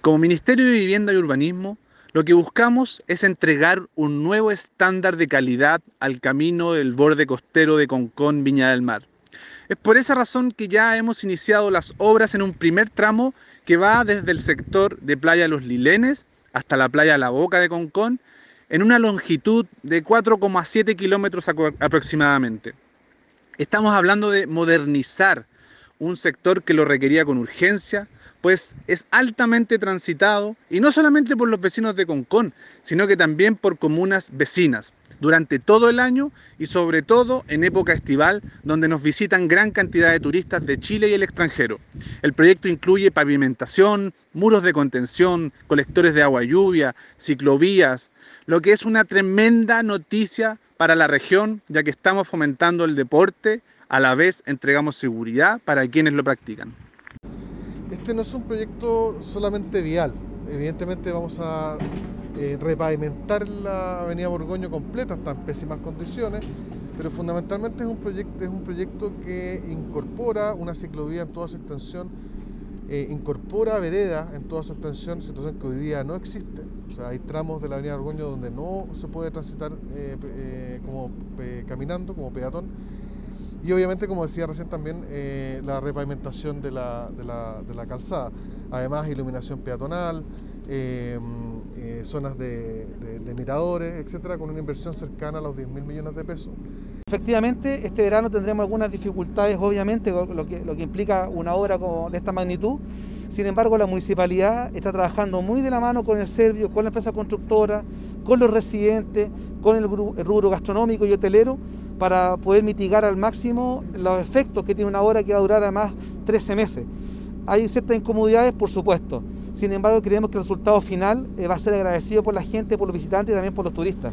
Como Ministerio de Vivienda y Urbanismo, lo que buscamos es entregar un nuevo estándar de calidad al camino del borde costero de Concón, Viña del Mar. Es por esa razón que ya hemos iniciado las obras en un primer tramo que va desde el sector de Playa Los Lilenes hasta la playa La Boca de Concón en una longitud de 4,7 kilómetros aproximadamente. Estamos hablando de modernizar un sector que lo requería con urgencia, pues es altamente transitado y no solamente por los vecinos de Concón, sino que también por comunas vecinas durante todo el año y sobre todo en época estival, donde nos visitan gran cantidad de turistas de Chile y el extranjero. El proyecto incluye pavimentación, muros de contención, colectores de agua lluvia, ciclovías, lo que es una tremenda noticia para la región, ya que estamos fomentando el deporte, a la vez entregamos seguridad para quienes lo practican. Este no es un proyecto solamente vial, evidentemente vamos a eh, repavimentar la avenida Borgoño completa, está en pésimas condiciones, pero fundamentalmente es un proyecto, que incorpora una ciclovía en toda su extensión, eh, incorpora veredas en toda su extensión, situación que hoy día no existe. O sea, hay tramos de la avenida Borgoño donde no se puede transitar eh, como caminando, como peatón y obviamente, como decía recién también, eh, la repavimentación de la, de, la, de la, calzada. Además, iluminación peatonal, eh, eh, zonas de, miradores, etcétera, con una inversión cercana a los 10 mil millones de pesos. Efectivamente, este verano tendremos algunas dificultades, obviamente, lo que, lo que implica una obra de esta magnitud. Sin embargo, la municipalidad está trabajando muy de la mano con el Servio, con la empresa constructora, con los residentes, con el rubro gastronómico y hotelero para poder mitigar al máximo los efectos que tiene una obra que va a durar además 13 meses. Hay ciertas incomodidades, por supuesto. Sin embargo, creemos que el resultado final eh, va a ser agradecido por la gente, por los visitantes y también por los turistas.